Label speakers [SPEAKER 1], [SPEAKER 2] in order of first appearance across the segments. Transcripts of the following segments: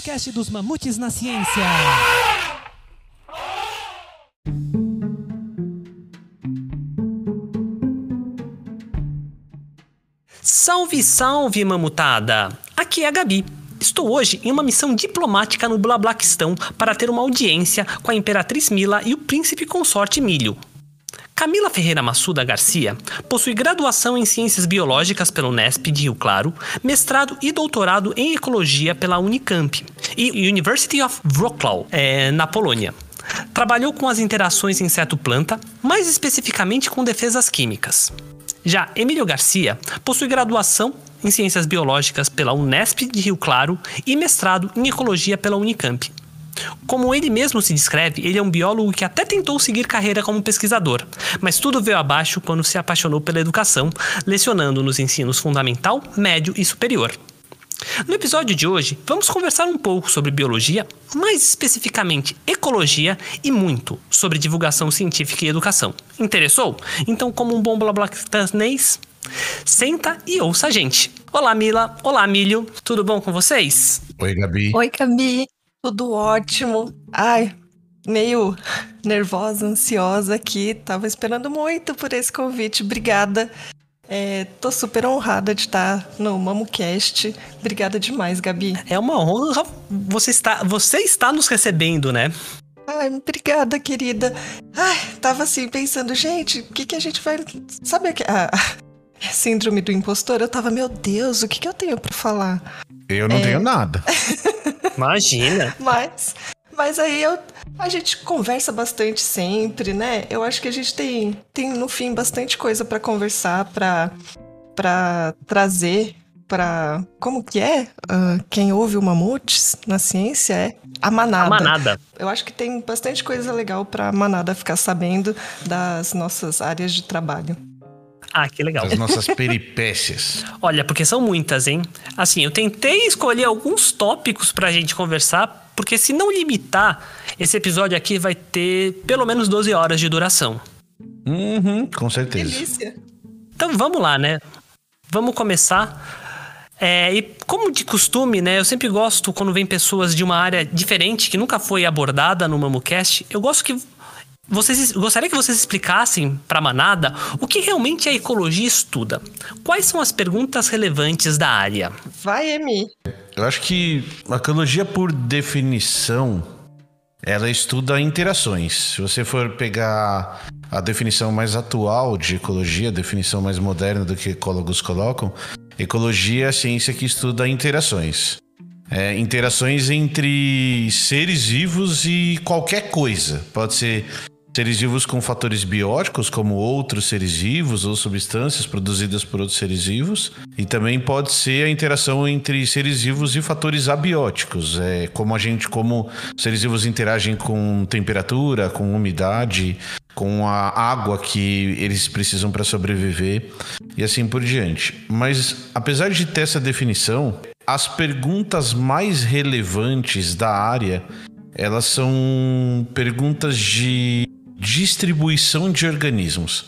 [SPEAKER 1] podcast dos Mamutes na Ciência.
[SPEAKER 2] Salve, salve, mamutada! Aqui é a Gabi. Estou hoje em uma missão diplomática no Blablaquistão para ter uma audiência com a Imperatriz Mila e o Príncipe Consorte Milho. Camila Ferreira Massuda Garcia possui graduação em Ciências Biológicas pela Unesp de Rio Claro, mestrado e doutorado em Ecologia pela Unicamp e University of Wrocław, é, na Polônia. Trabalhou com as interações inseto-planta, mais especificamente com defesas químicas. Já Emílio Garcia possui graduação em Ciências Biológicas pela Unesp de Rio Claro e mestrado em Ecologia pela Unicamp. Como ele mesmo se descreve, ele é um biólogo que até tentou seguir carreira como pesquisador, mas tudo veio abaixo quando se apaixonou pela educação, lecionando nos ensinos fundamental, médio e superior. No episódio de hoje, vamos conversar um pouco sobre biologia, mais especificamente ecologia e muito sobre divulgação científica e educação. Interessou? Então, como um bom blablacanês, senta e ouça a gente. Olá, Mila. Olá, Milho. Tudo bom com vocês?
[SPEAKER 3] Oi, Gabi.
[SPEAKER 4] Oi, Gabi. Tudo ótimo. Ai, meio nervosa, ansiosa aqui. Tava esperando muito por esse convite. Obrigada. É, tô super honrada de estar no MamoCast. Obrigada demais, Gabi.
[SPEAKER 2] É uma honra você está, você está nos recebendo, né?
[SPEAKER 4] Ai, obrigada, querida. Ai, tava assim pensando, gente, o que, que a gente vai. Sabe a, a síndrome do impostor? Eu tava, meu Deus, o que, que eu tenho para falar?
[SPEAKER 3] Eu não é... tenho nada.
[SPEAKER 2] Imagina.
[SPEAKER 4] Mas, mas aí eu, a gente conversa bastante sempre, né? Eu acho que a gente tem, tem no fim bastante coisa para conversar, para para trazer para como que é? Uh, quem ouve o Mamutes na ciência é a manada.
[SPEAKER 2] A manada.
[SPEAKER 4] Eu acho que tem bastante coisa legal para a manada ficar sabendo das nossas áreas de trabalho.
[SPEAKER 2] Ah, que legal.
[SPEAKER 3] As nossas peripécias.
[SPEAKER 2] Olha, porque são muitas, hein? Assim, eu tentei escolher alguns tópicos pra gente conversar, porque se não limitar, esse episódio aqui vai ter pelo menos 12 horas de duração.
[SPEAKER 3] Uhum, com certeza.
[SPEAKER 4] Delícia.
[SPEAKER 2] Então vamos lá, né? Vamos começar. É, e como de costume, né? Eu sempre gosto quando vem pessoas de uma área diferente, que nunca foi abordada no MamoCast. Eu gosto que vocês, gostaria que vocês explicassem para a manada o que realmente a ecologia estuda. Quais são as perguntas relevantes da área?
[SPEAKER 4] Vai, Emi.
[SPEAKER 3] Eu acho que a ecologia, por definição, ela estuda interações. Se você for pegar a definição mais atual de ecologia, a definição mais moderna do que ecólogos colocam, ecologia é a ciência que estuda interações. É, interações entre seres vivos e qualquer coisa. Pode ser Seres vivos com fatores bióticos, como outros seres vivos ou substâncias produzidas por outros seres vivos. E também pode ser a interação entre seres vivos e fatores abióticos, é, como a gente, como seres vivos interagem com temperatura, com umidade, com a água que eles precisam para sobreviver e assim por diante. Mas apesar de ter essa definição, as perguntas mais relevantes da área elas são perguntas de distribuição de organismos.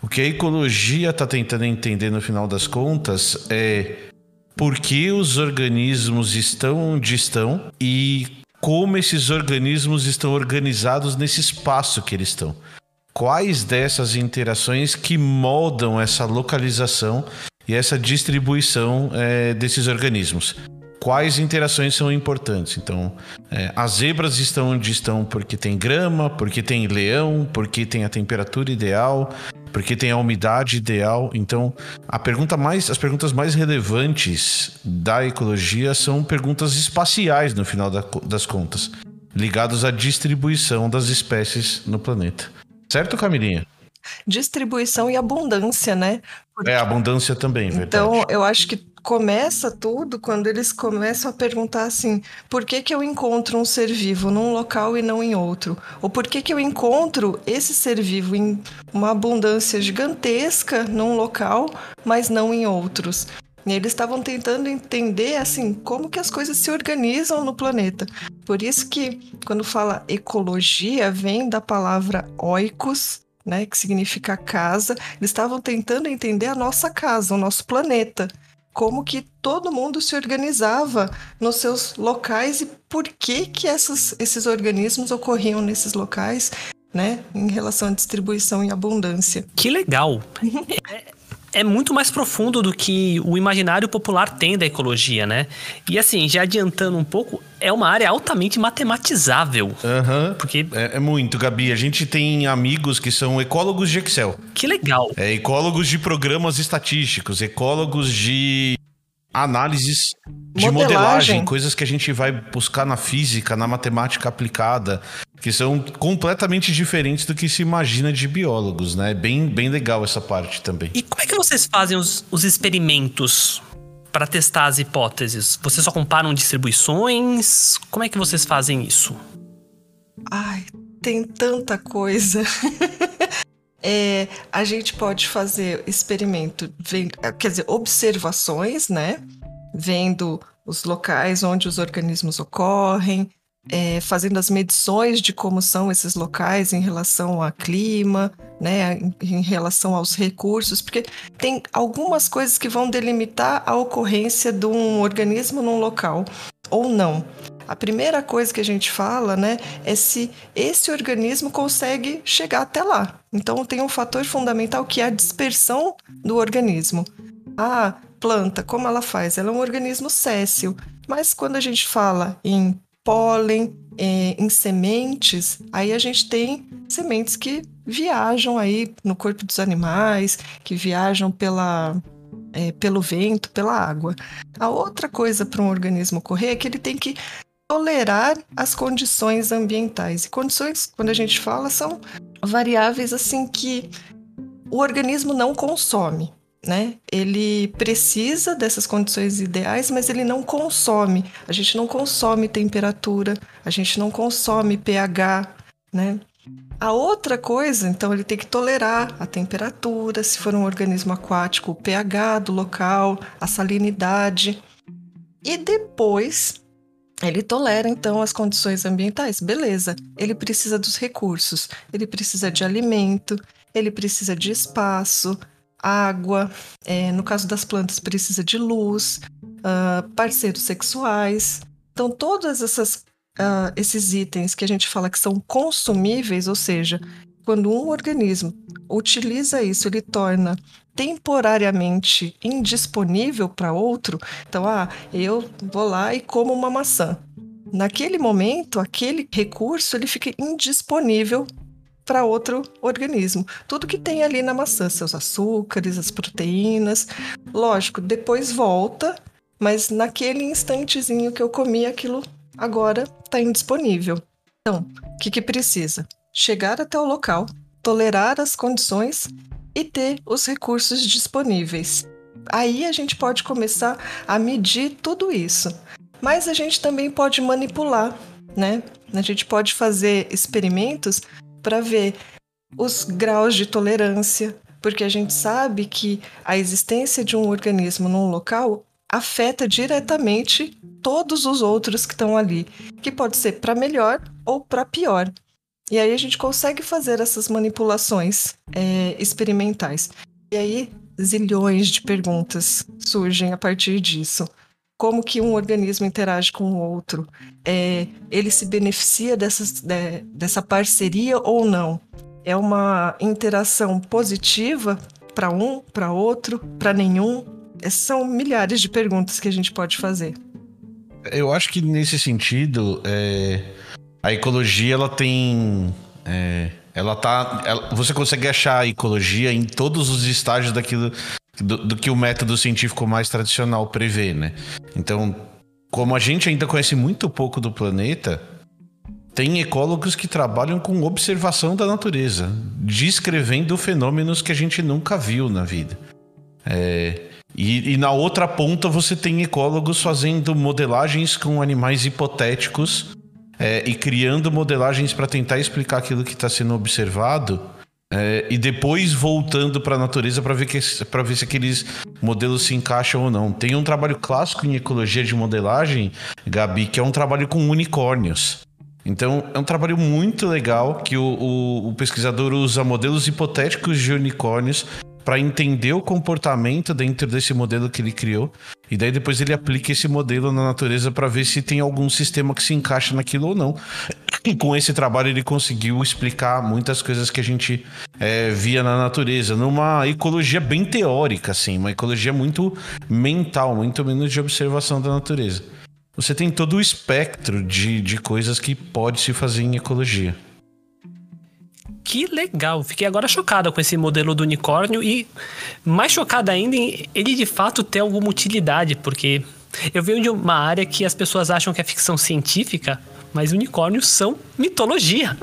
[SPEAKER 3] O que a ecologia está tentando entender no final das contas é por que os organismos estão onde estão e como esses organismos estão organizados nesse espaço que eles estão. Quais dessas interações que moldam essa localização e essa distribuição é, desses organismos? Quais interações são importantes. Então, é, as zebras estão onde estão porque tem grama, porque tem leão, porque tem a temperatura ideal, porque tem a umidade ideal. Então, a pergunta mais, as perguntas mais relevantes da ecologia são perguntas espaciais no final da, das contas, ligadas à distribuição das espécies no planeta. Certo, Camilinha?
[SPEAKER 4] Distribuição e abundância, né?
[SPEAKER 3] Porque... É, abundância também, verdade.
[SPEAKER 4] Então, eu acho que começa tudo quando eles começam a perguntar assim: por que, que eu encontro um ser vivo num local e não em outro? Ou por que, que eu encontro esse ser vivo em uma abundância gigantesca num local, mas não em outros? E eles estavam tentando entender assim como que as coisas se organizam no planeta. Por isso que quando fala ecologia vem da palavra oikos, né, que significa casa. Eles estavam tentando entender a nossa casa, o nosso planeta. como que todo mundo se organizava nos seus locais e por que que essas, esses organismos ocorriam nesses locais, né, em relação à distribuição e abundância.
[SPEAKER 2] Que legal! é, muito mais profundo do que o imaginário popular tem da ecologia, né? E assim, já adiantando um pouco, é uma área altamente matematizável.
[SPEAKER 3] Aham.
[SPEAKER 2] Porque
[SPEAKER 3] É, é muito, Gabi. A gente tem amigos que são ecólogos de Excel.
[SPEAKER 2] que legal.
[SPEAKER 3] É, ecólogos de programas estatísticos, ecólogos de análises de modelagem.
[SPEAKER 4] Modelagem.
[SPEAKER 3] coisas que a gente vai buscar na física, na matemática aplicada, que são completamente diferentes do que se imagina de biólogos, né? Bem, bem legal essa parte também.
[SPEAKER 2] E como é que vocês fazem os, os experimentos para testar as hipóteses? Vocês só comparam distribuições? Como é que vocês fazem isso?
[SPEAKER 4] Ai, tem tanta coisa. É, a gente pode fazer experimento, ven- quer dizer, observações, né? Vendo os locais onde os organismos ocorrem, é, fazendo as medições de como são esses locais em relação ao clima, né? Em relação aos recursos, porque tem algumas coisas que vão delimitar a ocorrência de um organismo num local ou não. A primeira coisa que a gente fala, né, é se esse organismo consegue chegar até lá. Então tem um fator fundamental que é a dispersão do organismo. A planta, como ela faz? Ela é um organismo séssil, mas quando a gente fala em pólen, eh, em sementes, aí a gente tem sementes que viajam aí no corpo dos animais, que viajam pela, eh, pelo vento, pela água. A outra coisa para um organismo ocorrer é que ele tem que tolerar as condições ambientais. E condições, quando a gente fala, são variáveis assim que o organismo não consome. Né? Ele precisa dessas condições ideais, mas ele não consome. A gente não consome temperatura, a gente não consome pH, né? A outra coisa, então, ele tem que tolerar a temperatura, se for um organismo aquático, o pH do local, a salinidade. E depois ele tolera então as condições ambientais, beleza. Ele precisa dos recursos, ele precisa de alimento, ele precisa de espaço, água. é, no caso das plantas, precisa de luz, ah, parceiros sexuais. Então, todos essas, ah, esses itens que a gente fala que são consumíveis, ou seja, quando um organismo utiliza isso, ele torna temporariamente indisponível para outro. Então, ah, eu vou lá e como uma maçã. Naquele momento, aquele recurso ele fica indisponível para outro organismo. Tudo que tem ali na maçã, seus açúcares, as proteínas, lógico, depois volta, mas naquele instantezinho que eu comi aquilo agora está indisponível. Então, o que, que precisa? Chegar até o local, tolerar as condições e ter os recursos disponíveis. Aí a gente pode começar a medir tudo isso. Mas a gente também pode manipular, né? A gente pode fazer experimentos para ver os graus de tolerância, porque a gente sabe que a existência de um organismo num local afeta diretamente todos os outros que estão ali, que pode ser para melhor ou para pior. E aí a gente consegue fazer essas manipulações é, experimentais. E aí zilhões de perguntas surgem a partir disso. Como que um organismo interage com o outro? É, ele se beneficia dessas, de- dessa parceria ou não? É uma interação positiva para um, para outro, para nenhum? Essas São milhares de perguntas que a gente pode fazer.
[SPEAKER 3] Eu acho que nesse sentido, é, a ecologia ela tem. é, ela tá. ela- você consegue achar a ecologia em todos os estágios daquilo do, do que o método científico mais tradicional prevê, né? Então, como a gente ainda conhece muito pouco do planeta, tem ecólogos que trabalham com observação da natureza, descrevendo fenômenos que a gente nunca viu na vida. É, e, e na outra ponta você tem ecólogos fazendo modelagens com animais hipotéticos é, e criando modelagens para tentar explicar aquilo que está sendo observado é, e depois voltando para a natureza para ver, ver se aqueles modelos se encaixam ou não. Tem um trabalho clássico em ecologia de modelagem, Gabi, que é um trabalho com unicórnios. Então, é um trabalho muito legal que o, o- o pesquisador usa modelos hipotéticos de unicórnios para entender o comportamento dentro desse modelo que ele criou. E daí depois ele aplica esse modelo na natureza para ver se tem algum sistema que se encaixa naquilo ou não. E com esse trabalho ele conseguiu explicar muitas coisas que a gente é, via na natureza, numa ecologia bem teórica, assim, uma ecologia muito mental, muito menos de observação da natureza. Você tem todo o espectro de, de coisas que pode se fazer em ecologia.
[SPEAKER 2] Que legal! Fiquei agora chocada com esse modelo do unicórnio e mais chocada ainda em ele de fato ter alguma utilidade, porque eu venho de uma área que as pessoas acham que é ficção científica, mas unicórnios são mitologia.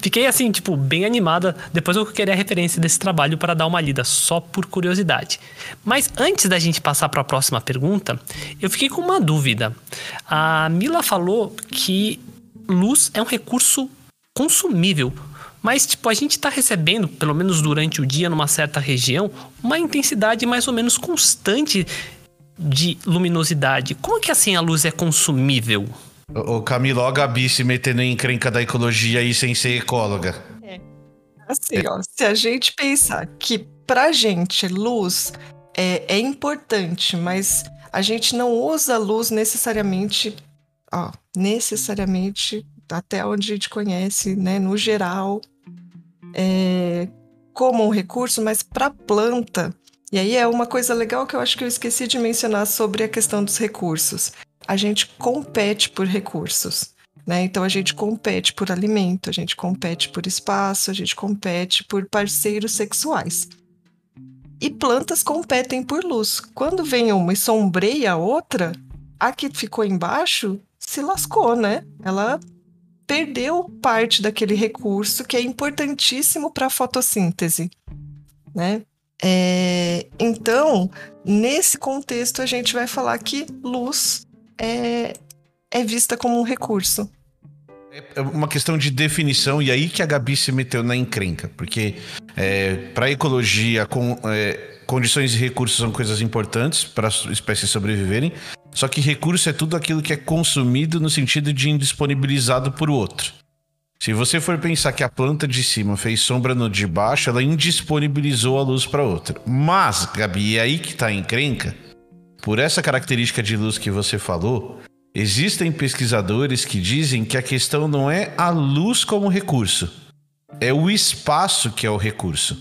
[SPEAKER 2] Fiquei assim, tipo, bem animada. Depois eu queria a referência desse trabalho para dar uma lida, só por curiosidade. Mas antes da gente passar para a próxima pergunta, eu fiquei com uma dúvida. A Mila falou que luz é um recurso consumível. Mas, tipo, a gente está recebendo, pelo menos durante o dia, numa certa região, uma intensidade mais ou menos constante de luminosidade. Como que assim a luz é consumível?
[SPEAKER 3] O Camilo, ó, a Gabi se metendo em encrenca da ecologia aí sem ser ecóloga.
[SPEAKER 4] É. Assim, ó, se a gente pensar que pra gente luz é, é importante, mas a gente não usa a luz necessariamente, ó, necessariamente até onde a gente conhece, né, no geral, é, como um recurso, mas para planta. E aí é uma coisa legal que eu acho que eu esqueci de mencionar sobre a questão dos recursos. A gente compete por recursos. Né? Então a gente compete por alimento, a gente compete por espaço, a gente compete por parceiros sexuais. E plantas competem por luz. Quando vem uma e sombreia a outra, a que ficou embaixo se lascou, né? Ela perdeu parte daquele recurso que é importantíssimo para a fotossíntese, né? É, então, nesse contexto, a gente vai falar que luz é, é vista como um recurso.
[SPEAKER 3] É uma questão de definição, e aí que a Gabi se meteu na encrenca, porque é, para a ecologia, com, é, condições e recursos são coisas importantes para as espécies sobreviverem, só que recurso é tudo aquilo que é consumido no sentido de indisponibilizado por outro. Se você for pensar que a planta de cima fez sombra no de baixo, ela indisponibilizou a luz para outra. Mas, Gabi, é aí que está a encrenca. Por essa característica de luz que você falou, existem pesquisadores que dizem que a questão não é a luz como recurso, é o espaço que é o recurso.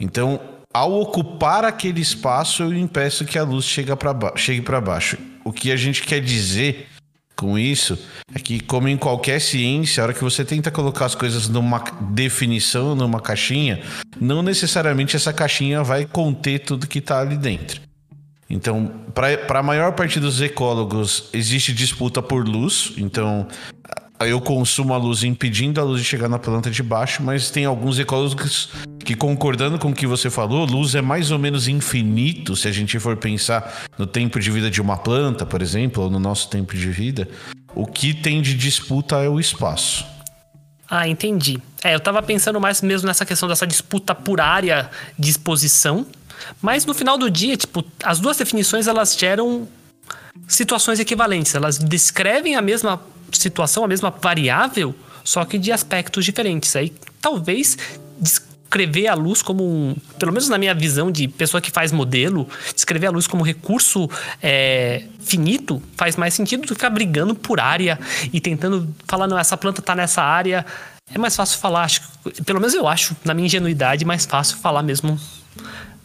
[SPEAKER 3] Então, ao ocupar aquele espaço, eu impeço que a luz chegue para baixo o que a gente quer dizer com isso é que, como em qualquer ciência, a hora que você tenta colocar as coisas numa definição, numa caixinha, não necessariamente essa caixinha vai conter tudo que está ali dentro. Então, para a maior parte dos ecólogos, existe disputa por luz. Então, eu consumo a luz impedindo a luz de chegar na planta de baixo, mas tem alguns ecólogos que, concordando com o que você falou, luz é mais ou menos infinito se a gente for pensar no tempo de vida de uma planta, por exemplo, ou no nosso tempo de vida. O que tem de disputa é o espaço.
[SPEAKER 2] Ah, entendi. É, eu tava pensando mais mesmo nessa questão dessa disputa por área de exposição, mas no final do dia, tipo, as duas definições elas geram situações equivalentes, elas descrevem a mesma situação, a mesma variável, só que de aspectos diferentes. Aí talvez descrever a luz como um, pelo menos na minha visão de pessoa que faz modelo, descrever a luz como recurso é, finito faz mais sentido do que ficar brigando por área e tentando falar, não, essa planta está nessa área. É mais fácil falar, acho, pelo menos eu acho, na minha ingenuidade, mais fácil falar mesmo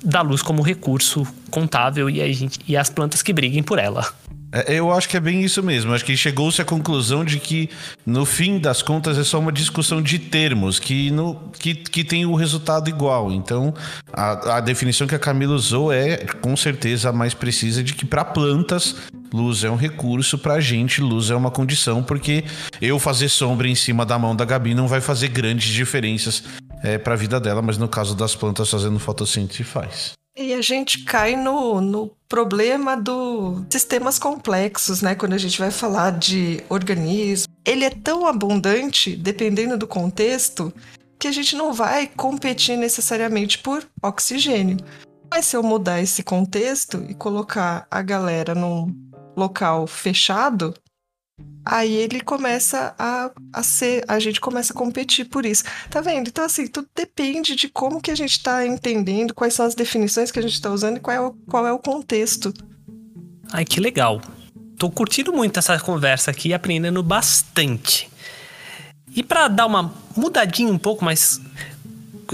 [SPEAKER 2] da luz como recurso contável e, a gente, e as plantas que briguem por ela.
[SPEAKER 3] É, eu acho que é bem isso mesmo. Acho que chegou-se à conclusão de que, no fim das contas, é só uma discussão de termos que, no, que, que tem o resultado igual. Então, a, a definição que a Camila usou é, com certeza, a mais precisa de que, para plantas, luz é um recurso, para a gente, luz é uma condição, porque eu fazer sombra em cima da mão da Gabi não vai fazer grandes diferenças é, para a vida dela, mas no caso das plantas fazendo fotossíntese, faz.
[SPEAKER 4] E a gente cai no, no problema dos sistemas complexos, né? Quando a gente vai falar de organismo. Ele é tão abundante, dependendo do contexto, que a gente não vai competir necessariamente por oxigênio. Mas se eu mudar esse contexto e colocar a galera num local fechado, Aí ele começa a, a ser, a gente começa a competir por isso. Tá vendo? Então, assim, tudo depende de como que a gente está entendendo, quais são as definições que a gente está usando e qual é, o, qual é o contexto.
[SPEAKER 2] Ai, que legal. Tô curtindo muito essa conversa aqui, aprendendo bastante. E para dar uma mudadinha um pouco mais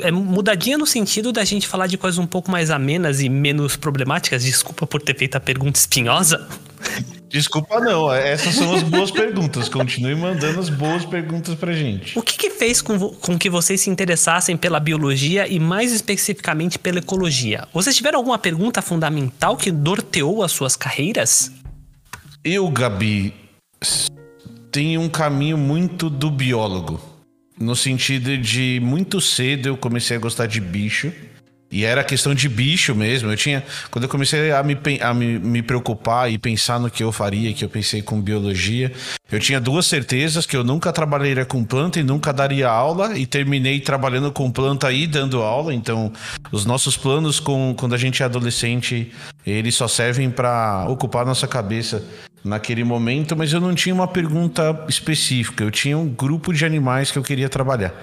[SPEAKER 2] é, mudadinha no sentido da gente falar de coisas um pouco mais amenas e menos problemáticas. Desculpa por ter feito a pergunta espinhosa.
[SPEAKER 3] Desculpa não, essas são as boas perguntas. Continue mandando as boas perguntas pra gente.
[SPEAKER 2] O que, que fez com, com, que vocês se interessassem pela biologia e mais especificamente pela ecologia? Vocês tiveram alguma pergunta fundamental que norteou as suas carreiras?
[SPEAKER 3] Eu, Gabi, tenho um caminho muito do biólogo. No sentido de muito cedo eu comecei a gostar de bicho. E era questão de bicho mesmo. Eu tinha. Quando eu comecei a, me, a me, me, preocupar e pensar no que eu faria, que eu pensei com biologia, eu tinha duas certezas: que eu nunca trabalharia com planta e nunca daria aula. E terminei trabalhando com planta e dando aula. Então, os nossos planos com, quando a gente é adolescente, eles só servem para ocupar nossa cabeça naquele momento, mas eu não tinha uma pergunta específica. Eu tinha um grupo de animais que eu queria trabalhar.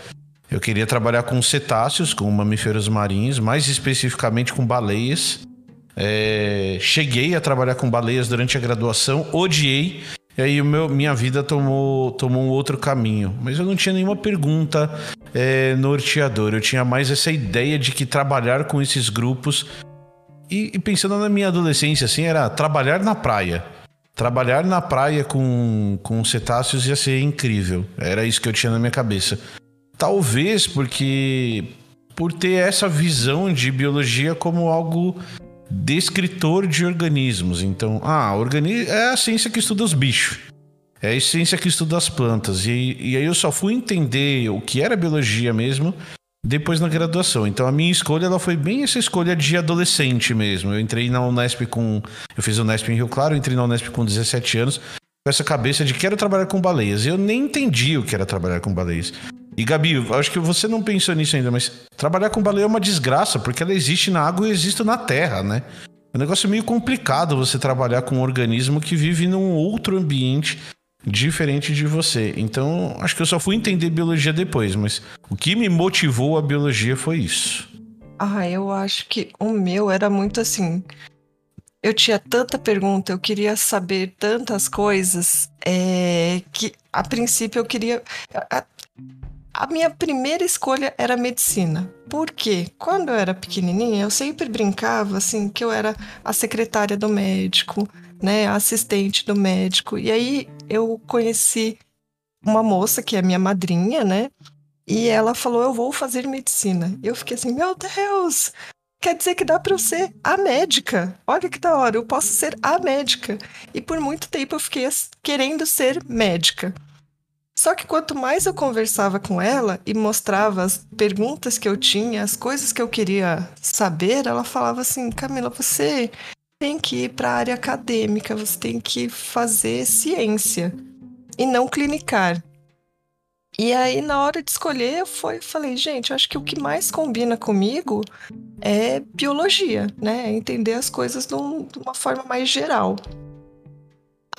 [SPEAKER 3] Eu queria trabalhar com cetáceos, com mamíferos marinhos, mais especificamente com baleias. É, cheguei a trabalhar com baleias durante a graduação, odiei. E aí meu, minha vida tomou, tomou um outro caminho. Mas eu não tinha nenhuma pergunta é, norteadora. Eu tinha mais essa ideia de que trabalhar com esses grupos. E, e pensando na minha adolescência, assim, era trabalhar na praia. Trabalhar na praia com, com cetáceos ia ser incrível. Era isso que eu tinha na minha cabeça. Talvez porque por ter essa visão de biologia como algo descritor de organismos. Então, ah, organi é a ciência que estuda os bichos. É a ciência que estuda as plantas. E, e aí eu só fui entender o que era biologia mesmo depois na graduação. Então a minha escolha ela foi bem essa escolha de adolescente mesmo. Eu entrei na Unesp com. Eu fiz Unesp em Rio Claro, entrei na Unesp com 17 anos, com essa cabeça de quero trabalhar com baleias. Eu nem entendi o que era trabalhar com baleias. E Gabi, acho que você não pensou nisso ainda, mas trabalhar com baleia é uma desgraça, porque ela existe na água e existe na terra, né? É um negócio meio complicado você trabalhar com um organismo que vive num outro ambiente diferente de você. Então, acho que eu só fui entender biologia depois, mas o que me motivou a biologia foi isso.
[SPEAKER 4] Ah, eu acho que o meu era muito assim. Eu tinha tanta pergunta, eu queria saber tantas coisas, é, que a princípio eu queria. A, minha primeira escolha era medicina. Por quê? Quando eu era pequenininha, eu sempre brincava assim que eu era a secretária do médico, né, a assistente do médico. E aí eu conheci uma moça que é minha madrinha, né? E ela falou: "Eu vou fazer medicina". Eu fiquei assim: "Meu Deus, quer dizer que dá para eu ser a médica. Olha que da hora, eu posso ser a médica. E por muito tempo eu fiquei querendo ser médica. Só que quanto mais eu conversava com ela e mostrava as perguntas que eu tinha, as coisas que eu queria saber, ela falava assim: Camila, você tem que ir para a área acadêmica, você tem que fazer ciência e não clinicar. E aí, na hora de escolher, eu foi, falei, gente, eu acho que o que mais combina comigo é biologia, né? Entender as coisas de, um, de uma forma mais geral.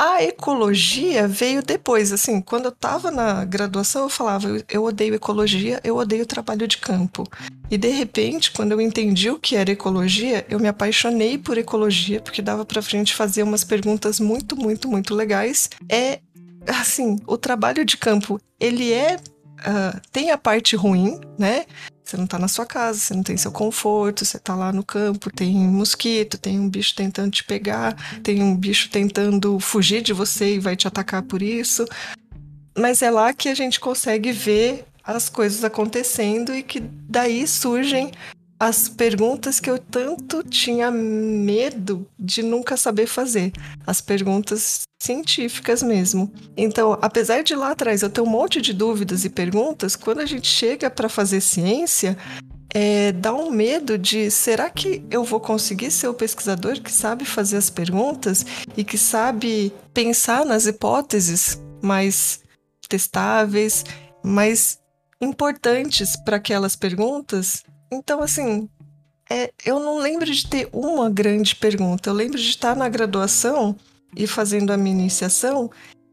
[SPEAKER 4] A ecologia veio depois, assim, quando eu estava na graduação, eu falava, eu odeio ecologia, eu odeio trabalho de campo. E de repente, quando eu entendi o que era ecologia, eu me apaixonei por ecologia, porque dava para frente fazer umas perguntas muito, muito, muito legais. É assim, o trabalho de campo, ele é uh, tem a parte ruim, né? Você não tá na sua casa, você não tem seu conforto, você tá lá no campo, tem mosquito, tem um bicho tentando te pegar, tem um bicho tentando fugir de você e vai te atacar por isso. Mas é lá que a gente consegue ver as coisas acontecendo e que daí surgem as perguntas que eu tanto tinha medo de nunca saber fazer, as perguntas científicas mesmo. Então, apesar de lá atrás eu ter um monte de dúvidas e perguntas, quando a gente chega para fazer ciência, é, dá um medo de será que eu vou conseguir ser o pesquisador que sabe fazer as perguntas e que sabe pensar nas hipóteses mais testáveis, mais importantes para aquelas perguntas então, assim, é, eu não lembro de ter uma grande pergunta. Eu lembro de estar na graduação e fazendo a minha iniciação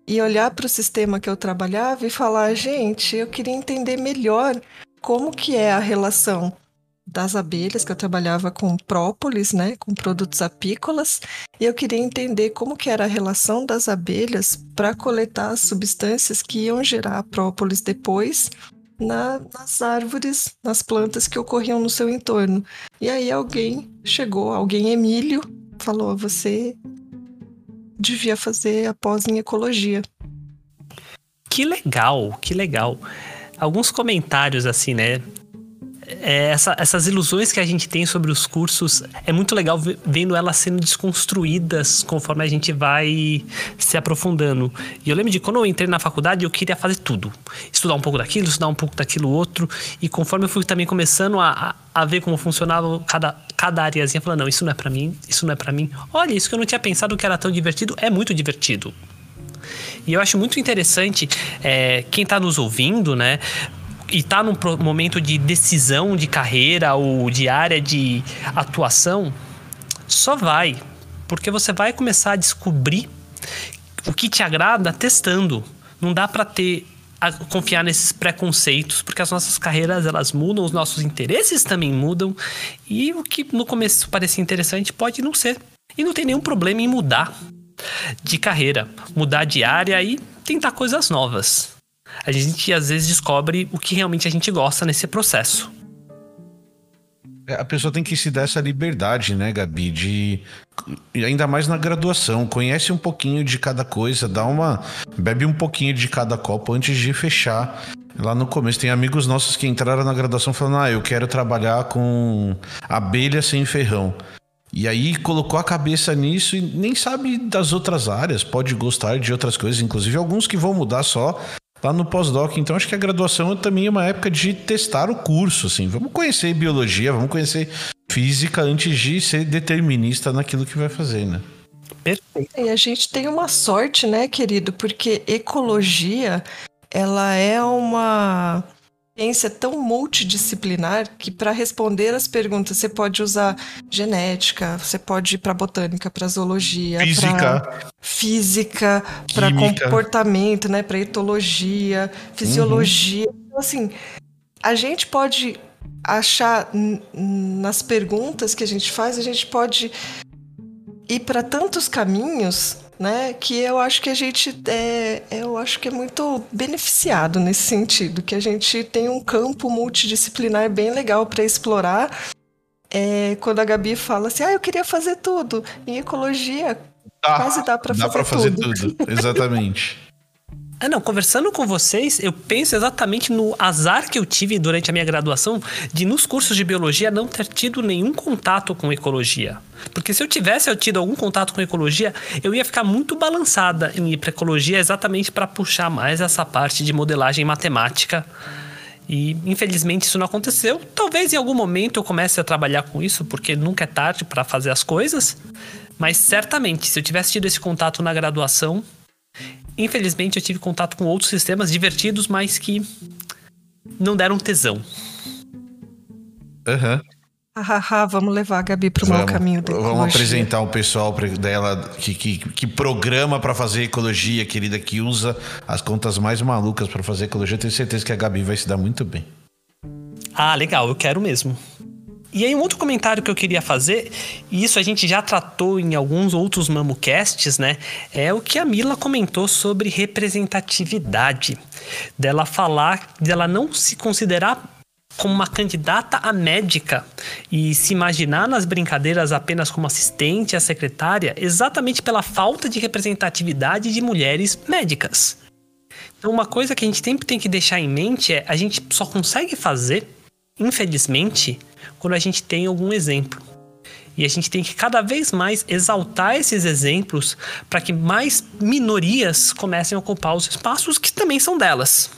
[SPEAKER 4] e olhar para o sistema que eu trabalhava e falar, gente, eu queria entender melhor como que é a relação das abelhas, que eu trabalhava com própolis, né, com produtos apícolas, e eu queria entender como que era a relação das abelhas para coletar as substâncias que iam gerar própolis depois na, nas árvores, nas plantas que ocorriam no seu entorno. E aí alguém chegou, alguém Emílio, falou: você devia fazer a pós em ecologia.
[SPEAKER 2] Que legal, que legal. Alguns comentários assim, né? É, essa, essas ilusões que a gente tem sobre os cursos é muito legal vendo elas sendo desconstruídas conforme a gente vai se aprofundando. E eu lembro de quando eu entrei na faculdade, eu queria fazer tudo. Estudar um pouco daquilo, estudar um pouco daquilo outro. E conforme eu fui também começando a, a, ver como funcionava cada, cada areazinha, falando, não, isso não é para mim, isso não é para mim. Olha, isso que eu não tinha pensado que era tão divertido, é muito divertido. E eu acho muito interessante é, quem está nos ouvindo, né? E está num momento de decisão de carreira ou de área de atuação, só vai, porque você vai começar a descobrir o que te agrada testando. Não dá para ter confiar nesses preconceitos, porque as nossas carreiras elas mudam, os nossos interesses também mudam, e o que no começo parecia interessante pode não ser. E não tem nenhum problema em mudar de carreira, mudar de área e tentar coisas novas a gente às vezes descobre o que realmente a gente gosta nesse processo.
[SPEAKER 3] É, a pessoa tem que se dar essa liberdade, né, Gabi? De. Ainda mais na graduação. Conhece um pouquinho de cada coisa, dá uma. Bebe um pouquinho de cada copo antes de fechar. Lá no começo, tem amigos nossos que entraram na graduação falando: Ah, eu quero trabalhar com abelha sem ferrão. E aí colocou a cabeça nisso e nem sabe das outras áreas, pode gostar de outras coisas, inclusive alguns que vão mudar só lá no pós-doc. Então acho que a graduação também é uma época de testar o curso, assim. Vamos conhecer biologia, vamos conhecer física antes de ser determinista naquilo que vai fazer, né?
[SPEAKER 4] Perfeito. E a gente tem uma sorte, né, querido? Porque ecologia, ela é uma ciência tão multidisciplinar que para responder as perguntas você pode usar genética, você pode ir para botânica, para zoologia,
[SPEAKER 3] física,
[SPEAKER 4] física, para comportamento, né, para etologia, fisiologia. Uhum. Então, assim, a gente pode achar nas perguntas que a gente faz, a gente pode ir para tantos caminhos né? Que eu acho que a gente é, eu acho que é muito beneficiado nesse sentido, que a gente tem um campo multidisciplinar bem legal para explorar. É, quando a Gabi fala assim, ah, eu queria fazer tudo em ecologia, ah, quase dá para fazer, fazer tudo.
[SPEAKER 3] tudo. Exatamente.
[SPEAKER 2] Ah, não, conversando com vocês, eu penso exatamente no azar que eu tive durante a minha graduação de, nos cursos de biologia, não ter tido nenhum contato com ecologia. Porque se eu tivesse eu tido algum contato com ecologia, eu ia ficar muito balançada em ir para ecologia exatamente para puxar mais essa parte de modelagem matemática. E infelizmente isso não aconteceu. Talvez em algum momento eu comece a trabalhar com isso, porque nunca é tarde para fazer as coisas. Mas certamente, se eu tivesse tido esse contato na graduação, Infelizmente, eu tive contato com outros sistemas divertidos, mas que não deram tesão.
[SPEAKER 3] Aham. Uhum.
[SPEAKER 4] Ah, vamos levar a Gabi para o mau caminho da
[SPEAKER 3] Vamos apresentar o pessoal dela que, que, que programa para fazer ecologia, querida, que usa as contas mais malucas para fazer ecologia. tenho certeza que a Gabi vai se dar muito bem.
[SPEAKER 2] Ah, legal, eu quero mesmo. E aí, um outro comentário que eu queria fazer, e isso a gente já tratou em alguns outros MamoCasts, né? É o que a Mila comentou sobre representatividade. Dela falar, dela não se considerar como uma candidata a médica e se imaginar nas brincadeiras apenas como assistente à secretária, exatamente pela falta de representatividade de mulheres médicas. Então, uma coisa que a gente sempre tem que deixar em mente é a gente só consegue fazer, infelizmente, quando a gente tem algum exemplo. E a gente tem que cada vez mais exaltar esses exemplos para que mais minorias comecem a ocupar os espaços que também são delas.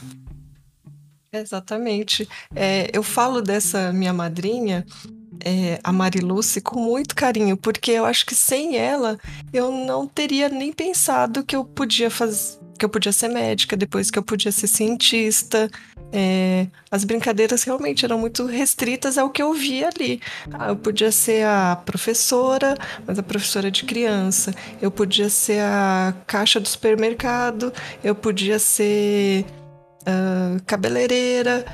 [SPEAKER 4] Exatamente. É, eu falo dessa minha madrinha, é, a Mariluce, com muito carinho, porque eu acho que sem ela eu não teria nem pensado que eu podia fazer, que eu podia ser médica, depois que eu podia ser cientista, É, as brincadeiras realmente eram muito restritas ao que eu via ali. Ah, eu podia ser a professora, mas a professora de criança. Eu podia ser a caixa do supermercado. Eu podia ser uh, cabeleireira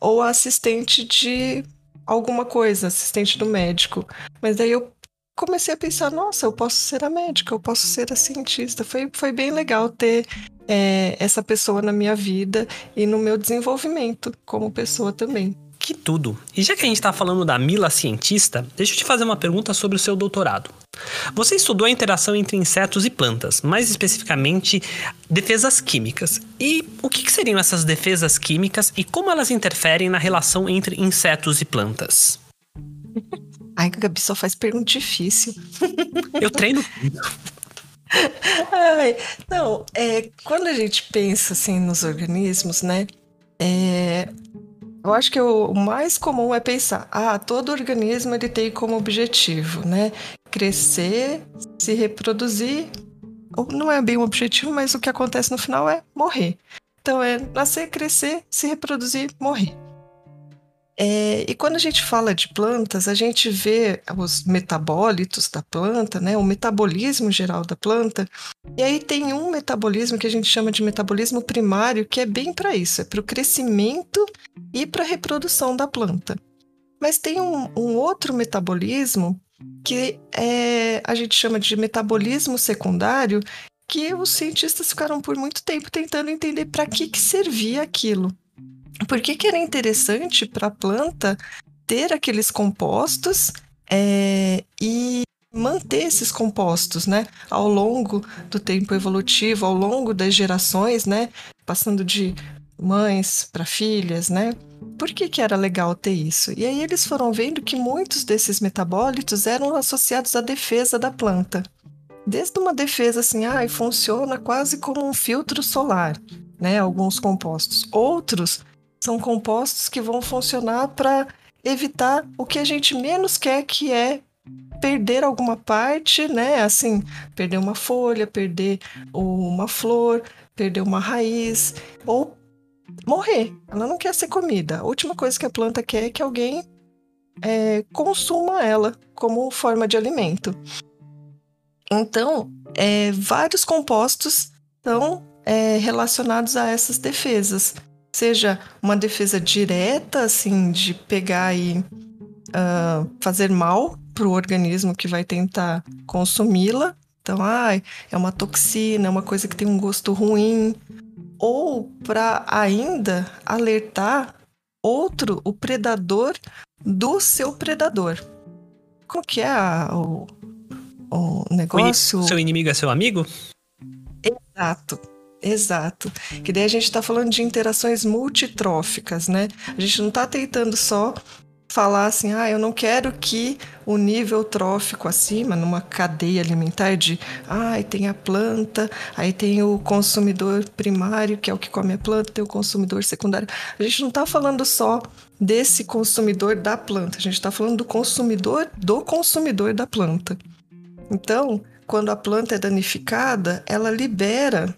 [SPEAKER 4] ou assistente de alguma coisa, assistente do médico. Mas daí eu comecei a pensar, nossa, eu posso ser a médica, eu posso ser a cientista. Foi, foi bem legal ter é, essa pessoa na minha vida e no meu desenvolvimento como pessoa também.
[SPEAKER 2] Que tudo! E já que a gente está falando da Mila cientista, deixa eu te fazer uma pergunta sobre o seu doutorado. Você estudou a interação entre insetos e plantas, mais especificamente defesas químicas. E o que, que seriam essas defesas químicas e como elas interferem na relação entre insetos e plantas?
[SPEAKER 4] Ai, a Gabi só faz pergunta difícil.
[SPEAKER 2] Eu treino.
[SPEAKER 4] Ai, não, é, quando a gente pensa assim nos organismos, né? É, eu acho que o mais comum é pensar, ah, todo organismo ele tem como objetivo, né? Crescer, se reproduzir. Ou não é bem um objetivo, mas o que acontece no final é morrer. Então é nascer, crescer, se reproduzir, morrer. É, e quando a gente fala de plantas, a gente vê os metabólitos da planta, né, o metabolismo geral da planta, e aí tem um metabolismo que a gente chama de metabolismo primário, que é bem para isso, é para o crescimento e para a reprodução da planta. Mas tem um, um outro metabolismo que é, a gente chama de metabolismo secundário, que os cientistas ficaram por muito tempo tentando entender para que, que servia aquilo. Por que, que era interessante para a planta ter aqueles compostos é, e manter esses compostos, né, ao longo do tempo evolutivo, ao longo das gerações, né, passando de mães para filhas, né? Por que, que era legal ter isso? E aí eles foram vendo que muitos desses metabólitos eram associados à defesa da planta. Desde uma defesa assim, ah, funciona quase como um filtro solar, né? Alguns compostos. Outros são compostos que vão funcionar para evitar o que a gente menos quer, que é perder alguma parte, né? Assim, perder uma folha, perder uma flor, perder uma raiz, ou morrer. Ela não quer ser comida. A última coisa que a planta quer é que alguém é, consuma ela como forma de alimento. Então, é, vários compostos estão é, relacionados a essas defesas seja uma defesa direta, assim, de pegar e uh, fazer mal para o organismo que vai tentar consumi-la. Então, ah, é uma toxina, é uma coisa que tem um gosto ruim. Ou para ainda alertar outro, o predador, do seu predador. Como que é a, o, o negócio?
[SPEAKER 2] O seu inimigo é seu amigo?
[SPEAKER 4] Exato. Exato. Que daí a gente está falando de interações multitróficas, né? A gente não está tentando só falar assim, ah, eu não quero que o nível trófico acima, numa cadeia alimentar de, ah, tem a planta, aí tem o consumidor primário, que é o que come a planta, tem o consumidor secundário. A gente não está falando só desse consumidor da planta, a gente está falando do consumidor do consumidor da planta. Então, quando a planta é danificada, ela libera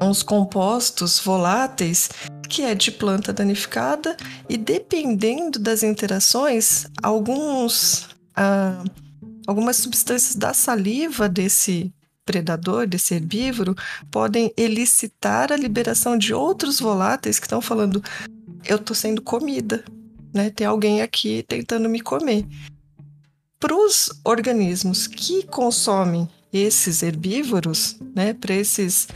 [SPEAKER 4] uns compostos voláteis que é de planta danificada e dependendo das interações, alguns ah, algumas substâncias da saliva desse predador, desse herbívoro, podem elicitar a liberação de outros voláteis que estão falando eu estou sendo comida, né? Tem alguém aqui tentando me comer. Para os organismos que consomem esses herbívoros, né, para esses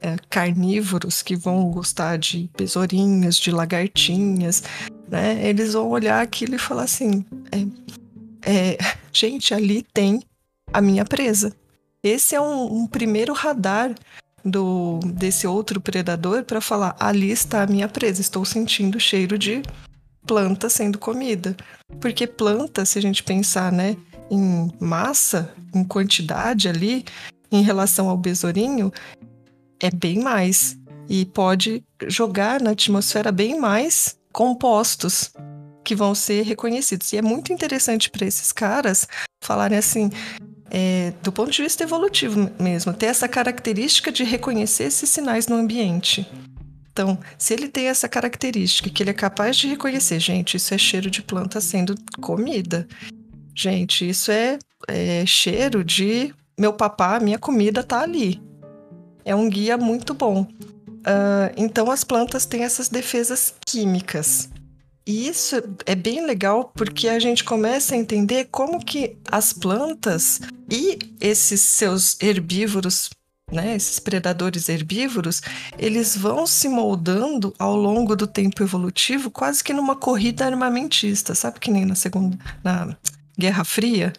[SPEAKER 4] é, carnívoros que vão gostar de besourinhas, de lagartinhas, né? Eles vão olhar aquilo e falar assim: é, é, gente, ali tem a minha presa. Esse é um, um primeiro radar do desse outro predador para falar: ali está a minha presa. Estou sentindo o cheiro de planta sendo comida, porque planta, se a gente pensar, né, em massa, em quantidade ali, em relação ao besourinho, é bem mais e pode jogar na atmosfera bem mais compostos que vão ser reconhecidos. E é muito interessante para esses caras falarem assim, é, do ponto de vista evolutivo mesmo, ter essa característica de reconhecer esses sinais no ambiente. Então, se ele tem essa característica que ele é capaz de reconhecer, gente, isso é cheiro de planta sendo comida. Gente, isso é, é cheiro de meu papá, minha comida tá ali. É um guia muito bom. Uh, então, as plantas têm essas defesas químicas. E isso é bem legal porque a gente começa a entender como que as plantas e esses seus herbívoros, né, esses predadores herbívoros, eles vão se moldando ao longo do tempo evolutivo, quase que numa corrida armamentista, sabe que nem na segunda na Guerra Fria,